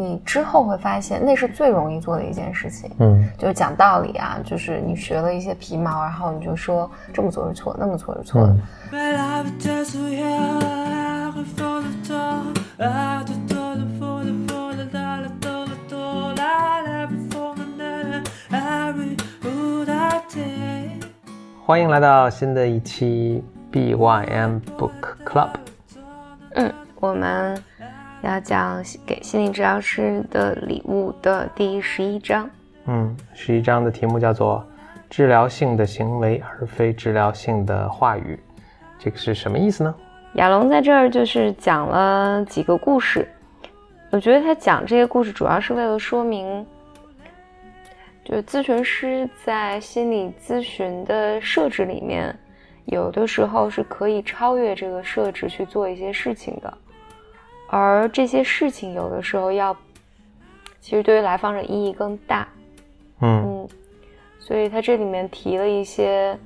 你之后会发现，那是最容易做的一件事情。嗯，就是讲道理啊，就是你学了一些皮毛，然后你就说这么做是错，那么做是错的。欢迎来到新的一期 BYM Book Club。嗯，我们要讲给心理治疗师的礼物的第十一章。嗯，十一章的题目叫做“治疗性的行为而非治疗性的话语”，这个是什么意思呢？亚龙在这儿就是讲了几个故事，我觉得他讲这些故事主要是为了说明。就是咨询师在心理咨询的设置里面，有的时候是可以超越这个设置去做一些事情的，而这些事情有的时候要，其实对于来访者意义更大。嗯嗯，所以他这里面提了一些，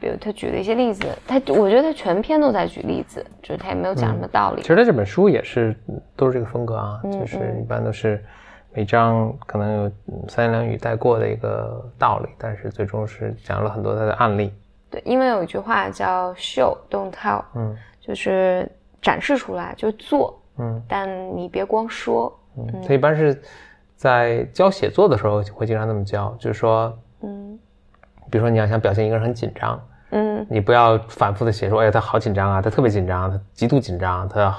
比如他举了一些例子，他我觉得他全篇都在举例子，就是他也没有讲什么道理。其实他这本书也是都是这个风格啊，嗯就是一般都是。每章可能有三言两语带过的一个道理，但是最终是讲了很多他的案例。对，因为有一句话叫 “show don't tell”，嗯，就是展示出来就做，嗯，但你别光说。嗯，他一般是在教写作的时候会经常这么教，就是说，嗯，比如说你要想表现一个人很紧张，嗯，你不要反复的写说，哎呀，他好紧张啊，他特别紧张，他极度紧张，他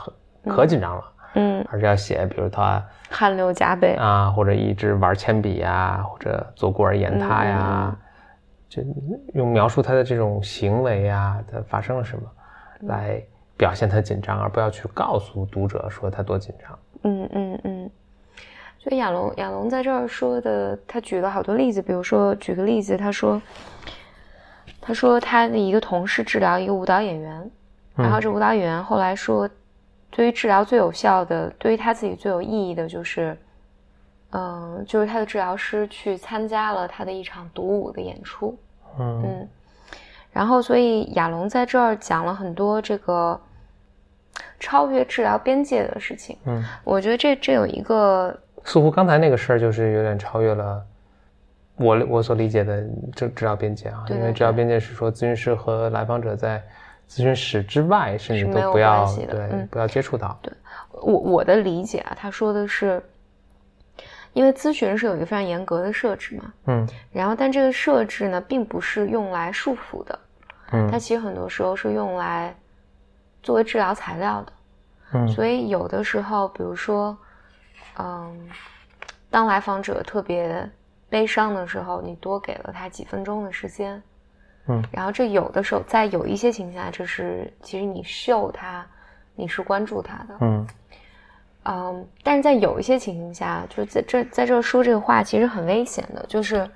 可紧张了，嗯，而是要写，比如他。汗流浃背。啊，或者一直玩铅笔呀，或者做孤儿言他呀，就用描述他的这种行为呀，他发生了什么，来表现他紧张，而不要去告诉读者说他多紧张。嗯嗯嗯。所以亚龙亚龙在这儿说的，他举了好多例子，比如说举个例子，他说，他说他的一个同事治疗一个舞蹈演员，然后这舞蹈演员后来说。对于治疗最有效的，对于他自己最有意义的，就是，嗯，就是他的治疗师去参加了他的一场独舞的演出，嗯，然后所以亚龙在这儿讲了很多这个超越治疗边界的事情，嗯，我觉得这这有一个似乎刚才那个事儿就是有点超越了我我所理解的治治疗边界啊，因为治疗边界是说咨询师和来访者在。咨询室之外，甚至都不要对，不要接触到。对。我我的理解啊，他说的是，因为咨询是有一个非常严格的设置嘛，嗯，然后但这个设置呢，并不是用来束缚的，嗯，它其实很多时候是用来作为治疗材料的，嗯，所以有的时候，比如说，嗯，当来访者特别悲伤的时候，你多给了他几分钟的时间。嗯，然后这有的时候，在有一些情况下，这是其实你秀他，你是关注他的，嗯，嗯，但是在有一些情形下，就在这在这说这个话，其实很危险的，就是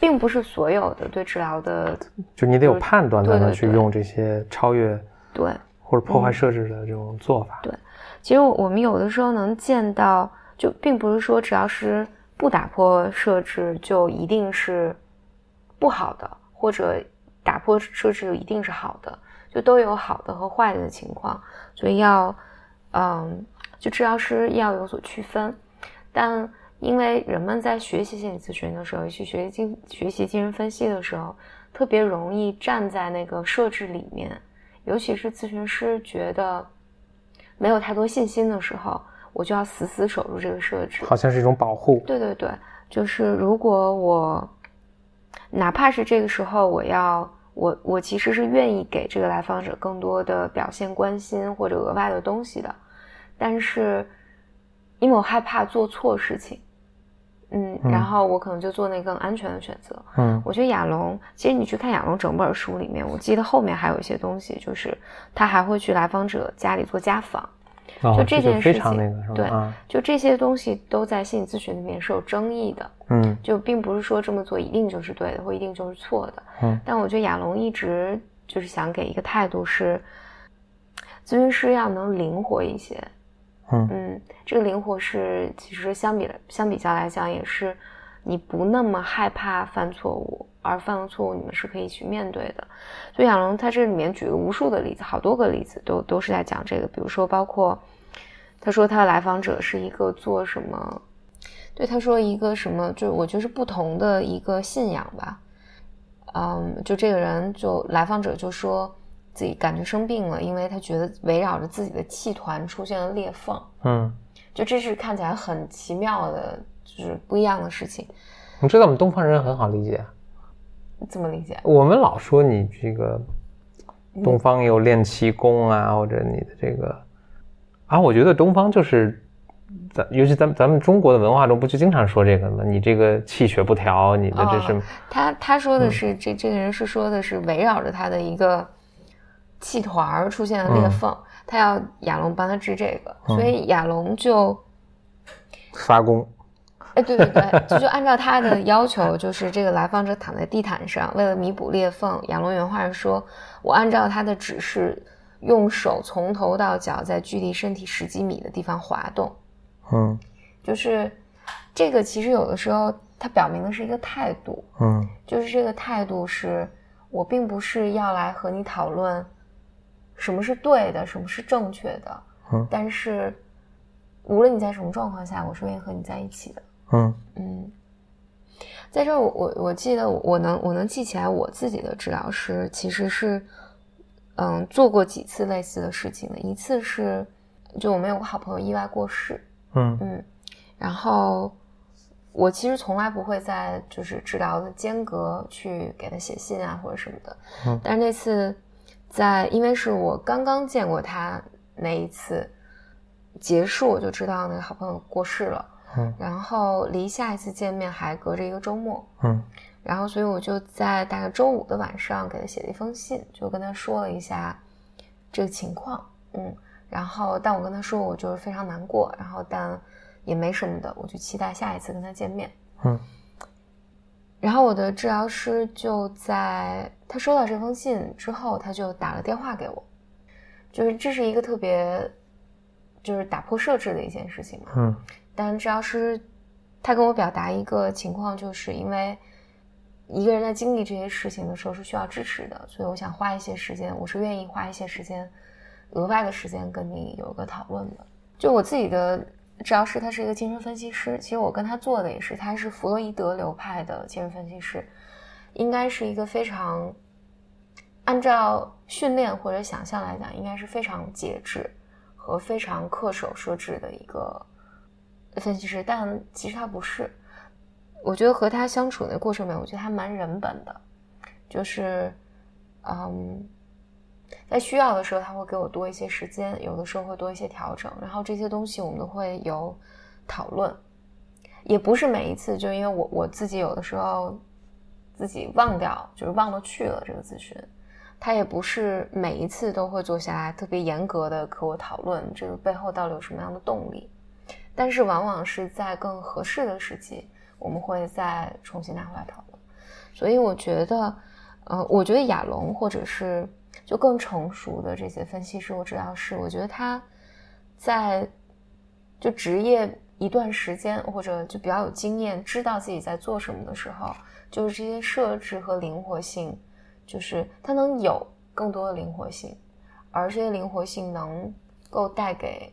并不是所有的对治疗的，就你得有判断才能去用这些超越对或者破坏设置的这种做法。对，其实我们有的时候能见到，就并不是说只要是不打破设置就一定是不好的。或者打破设置一定是好的，就都有好的和坏的情况，所以要，嗯，就治疗师要有所区分。但因为人们在学习心理咨询的时候，去学习精学习精神分析的时候，特别容易站在那个设置里面，尤其是咨询师觉得没有太多信心的时候，我就要死死守住这个设置，好像是一种保护。对对对，就是如果我。哪怕是这个时候，我要我我其实是愿意给这个来访者更多的表现关心或者额外的东西的，但是因为我害怕做错事情，嗯，然后我可能就做那更安全的选择。嗯，我觉得亚龙，其实你去看亚龙整本书里面，我记得后面还有一些东西，就是他还会去来访者家里做家访。就这件事情，对，就这些东西都在心理咨询里面是有争议的，嗯，就并不是说这么做一定就是对的，或一定就是错的，嗯。但我觉得亚龙一直就是想给一个态度是，咨询师要能灵活一些，嗯，这个灵活是其实相比相比较来讲也是你不那么害怕犯错误。而犯了错误，你们是可以去面对的。所以亚龙他这里面举了无数的例子，好多个例子都都是在讲这个。比如说，包括他说他的来访者是一个做什么？对，他说一个什么？就我觉得是不同的一个信仰吧。嗯，就这个人就来访者就说自己感觉生病了，因为他觉得围绕着自己的气团出现了裂缝。嗯，就这是看起来很奇妙的，就是不一样的事情。你知道我们东方人很好理解，怎么理解？我们老说你这个东方有练气功啊，或者你的这个啊，我觉得东方就是咱，尤其咱咱们中国的文化中，不就经常说这个吗？你这个气血不调，你的这是他他说的是这这个人是说的是围绕着他的一个气团儿出现了裂缝，他要亚龙帮他治这个，所以亚龙就发功。哎，对对对，就就按照他的要求，就是这个来访者躺在地毯上，为了弥补裂缝，亚龙原话是说：“我按照他的指示，用手从头到脚在距离身体十几米的地方滑动。”嗯，就是这个，其实有的时候它表明的是一个态度。嗯，就是这个态度是我并不是要来和你讨论什么是对的，什么是正确的。嗯，但是无论你在什么状况下，我是愿意和你在一起的。嗯。嗯，在这儿我我我记得我能我能记起来我自己的治疗师其实是嗯做过几次类似的事情的，一次是就我们有个好朋友意外过世，嗯。嗯，然后我其实从来不会在就是治疗的间隔去给他写信啊或者什么的，嗯，但是那次在因为是我刚刚见过他那一次结束，我就知道那个好朋友过世了。嗯，然后离下一次见面还隔着一个周末，嗯，然后所以我就在大概周五的晚上给他写了一封信，就跟他说了一下这个情况，嗯，然后但我跟他说我就是非常难过，然后但也没什么的，我就期待下一次跟他见面，嗯，然后我的治疗师就在他收到这封信之后，他就打了电话给我，就是这是一个特别就是打破设置的一件事情嘛，嗯。但治疗师他跟我表达一个情况，就是因为一个人在经历这些事情的时候是需要支持的，所以我想花一些时间，我是愿意花一些时间，额外的时间跟你有一个讨论的。就我自己的治疗师，他是一个精神分析师，其实我跟他做的也是，他是弗洛伊德流派的精神分析师，应该是一个非常按照训练或者想象来讲，应该是非常节制和非常恪守设置的一个。分析师，但其实他不是。我觉得和他相处的过程里面，我觉得他蛮人本的，就是，嗯，在需要的时候他会给我多一些时间，有的时候会多一些调整，然后这些东西我们都会有讨论。也不是每一次，就因为我我自己有的时候自己忘掉，就是忘了去了这个咨询，他也不是每一次都会坐下来特别严格的和我讨论这个背后到底有什么样的动力。但是往往是在更合适的时机，我们会再重新拿回来讨论。所以我觉得，呃，我觉得亚龙或者是就更成熟的这些分析师或治疗师，我觉得他在就职业一段时间或者就比较有经验，知道自己在做什么的时候，就是这些设置和灵活性，就是他能有更多的灵活性，而这些灵活性能够带给。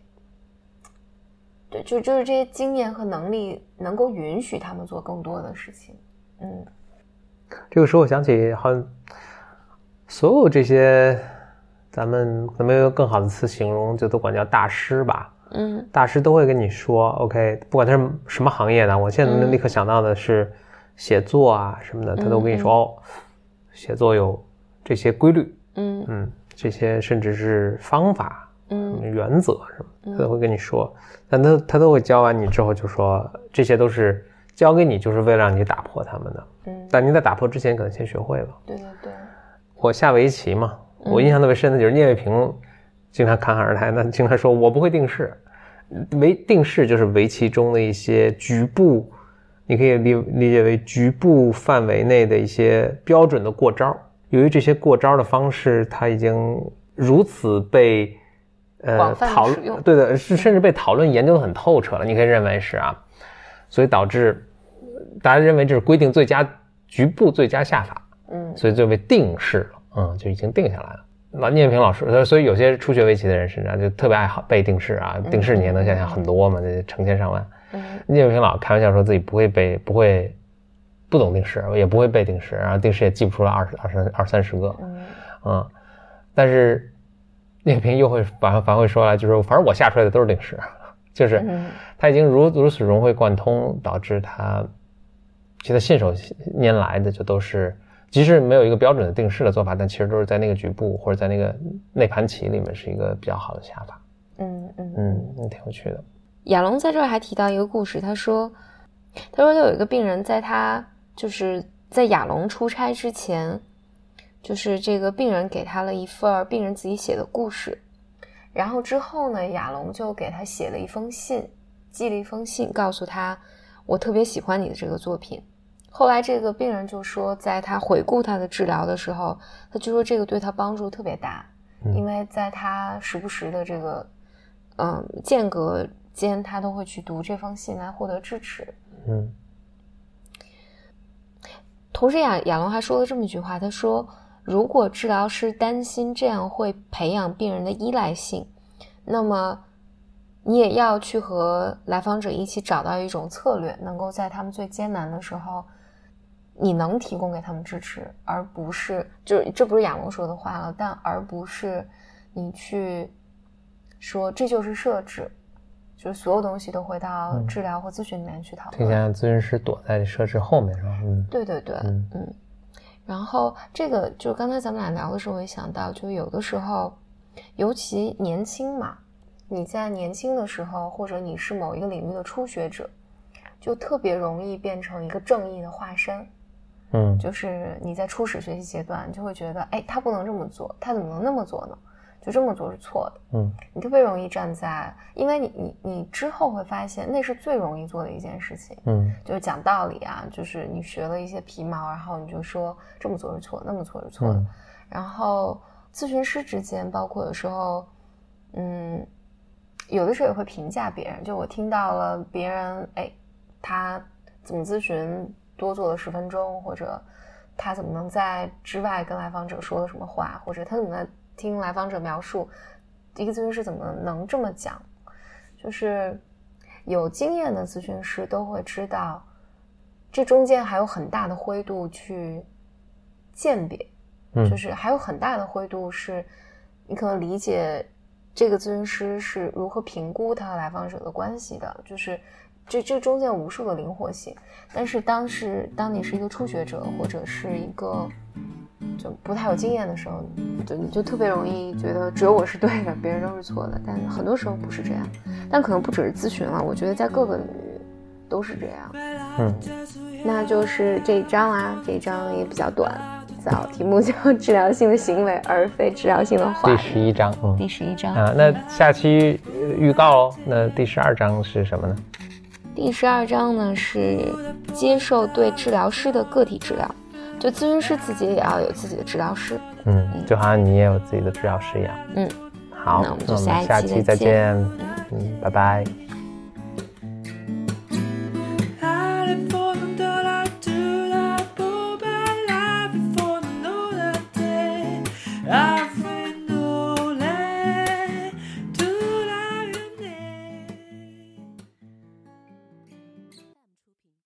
对，就就是这些经验和能力能够允许他们做更多的事情。嗯，这个时候我想起，好像所有这些，咱们可能没有更好的词形容，就都管叫大师吧。嗯，大师都会跟你说，OK，不管他是什么行业的，我现在能立刻想到的是写作啊什么的，他都跟你说哦，写作有这些规律。嗯嗯，这些甚至是方法。嗯，原则什么，他都会跟你说，但他他都会教完你之后就说，这些都是教给你，就是为了让你打破他们的。嗯，但你在打破之前，可能先学会了。对对对。我下围棋嘛，我印象特别深的就是聂卫平经常侃侃而谈，那经常说我不会定式，围定式就是围棋中的一些局部，你可以理理解为局部范围内的一些标准的过招。由于这些过招的方式，它已经如此被。呃，讨论对的，是甚至被讨论研究的很透彻了。你可以认为是啊，所以导致大家认为这是规定最佳局部最佳下法，嗯，所以就被定式了，嗯，就已经定下来了。那聂平老师，所以有些初学围棋的人身上，就特别爱好背定式啊，定式你也能想象很多嘛，这成千上万。聂平老开玩笑说自己不会背，不会不懂定式，也不会背定式，然后定式也记不出来二十二三二三十个，嗯，但是聂平又会反反会说来，就是反正我下出来的都是定式，就是他已经如如此融会贯通，导致他其实信手拈来的就都是。即使没有一个标准的定式的做法，但其实都是在那个局部或者在那个内盘棋里面是一个比较好的下法。嗯嗯嗯，挺有趣的。亚龙在这儿还提到一个故事，他说，他说他有一个病人，在他就是在亚龙出差之前，就是这个病人给他了一份病人自己写的故事，然后之后呢，亚龙就给他写了一封信，寄了一封信，告诉他我特别喜欢你的这个作品。后来这个病人就说，在他回顾他的治疗的时候，他就说这个对他帮助特别大，因为在他时不时的这个嗯间隔间，他都会去读这封信来获得支持。嗯。同时，亚亚龙还说了这么一句话，他说：“如果治疗师担心这样会培养病人的依赖性，那么。”你也要去和来访者一起找到一种策略，能够在他们最艰难的时候，你能提供给他们支持，而不是就是这不是亚龙说的话了，但而不是你去说这就是设置，就是所有东西都回到治疗或咨询里面去讨论。听起来咨询师躲在设置后面是吧？嗯，对对对，嗯嗯。然后这个就刚才咱们俩聊的时候，我也想到，就有的时候，尤其年轻嘛。你在年轻的时候，或者你是某一个领域的初学者，就特别容易变成一个正义的化身。嗯，就是你在初始学习阶段，就会觉得，哎，他不能这么做，他怎么能那么做呢？就这么做是错的。嗯，你特别容易站在，因为你你你之后会发现，那是最容易做的一件事情。嗯，就是讲道理啊，就是你学了一些皮毛，然后你就说这么做是错，那么做是错的。然后咨询师之间，包括有时候，嗯。有的时候也会评价别人，就我听到了别人，哎，他怎么咨询多做了十分钟，或者他怎么能在之外跟来访者说了什么话，或者他怎么在听来访者描述，一个咨询师怎么能这么讲？就是有经验的咨询师都会知道，这中间还有很大的灰度去鉴别，嗯就是还有很大的灰度是你可能理解。这个咨询师是如何评估他和来访者的关系的？就是这这中间有无数的灵活性。但是当时当你是一个初学者或者是一个就不太有经验的时候，就你就特别容易觉得只有我是对的，别人都是错的。但很多时候不是这样。但可能不只是咨询了，我觉得在各个领域都是这样。嗯，那就是这一章啊，这一章也比较短。题目叫治疗性的行为，而非治疗性的话。第十一章，嗯，第十一章啊，那下期预告哦。那第十二章是什么呢？第十二章呢是接受对治疗师的个体治疗，就咨询师自己也要有自己的治疗师，嗯，就好像你也有自己的治疗师一样。嗯，好，那我们就下期再见，嗯，拜拜。